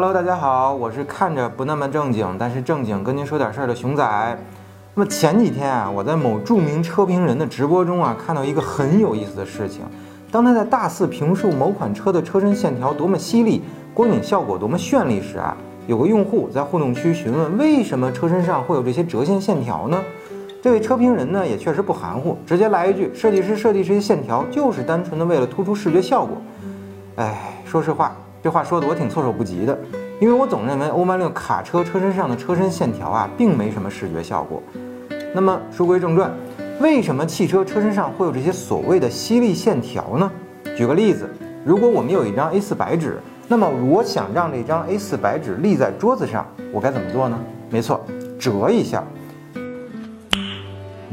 Hello，大家好，我是看着不那么正经，但是正经跟您说点事儿的熊仔。那么前几天啊，我在某著名车评人的直播中啊，看到一个很有意思的事情。当他在大肆评述某款车的车身线条多么犀利，光影效果多么绚丽时啊，有个用户在互动区询问为什么车身上会有这些折线线条呢？这位车评人呢也确实不含糊，直接来一句：设计师设计这些线条就是单纯的为了突出视觉效果。哎，说实话。这话说的我挺措手不及的，因为我总认为欧曼六卡车车身上的车身线条啊，并没什么视觉效果。那么书归正传，为什么汽车车身上会有这些所谓的犀利线条呢？举个例子，如果我们有一张 A4 白纸，那么我想让这张 A4 白纸立在桌子上，我该怎么做呢？没错，折一下。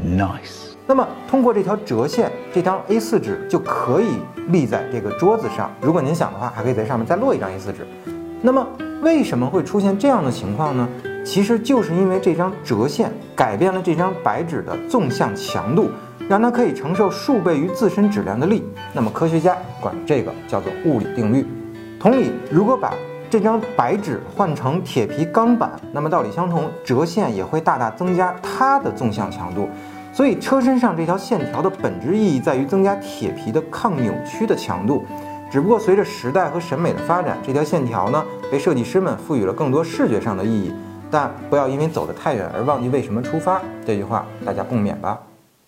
Nice。那么通过这条折线，这张 A4 纸就可以立在这个桌子上。如果您想的话，还可以在上面再落一张 A4 纸。那么为什么会出现这样的情况呢？其实就是因为这张折线改变了这张白纸的纵向强度，让它可以承受数倍于自身质量的力。那么科学家管这个叫做物理定律。同理，如果把这张白纸换成铁皮钢板，那么道理相同，折线也会大大增加它的纵向强度。所以车身上这条线条的本质意义在于增加铁皮的抗扭曲的强度，只不过随着时代和审美的发展，这条线条呢被设计师们赋予了更多视觉上的意义。但不要因为走得太远而忘记为什么出发，这句话大家共勉吧。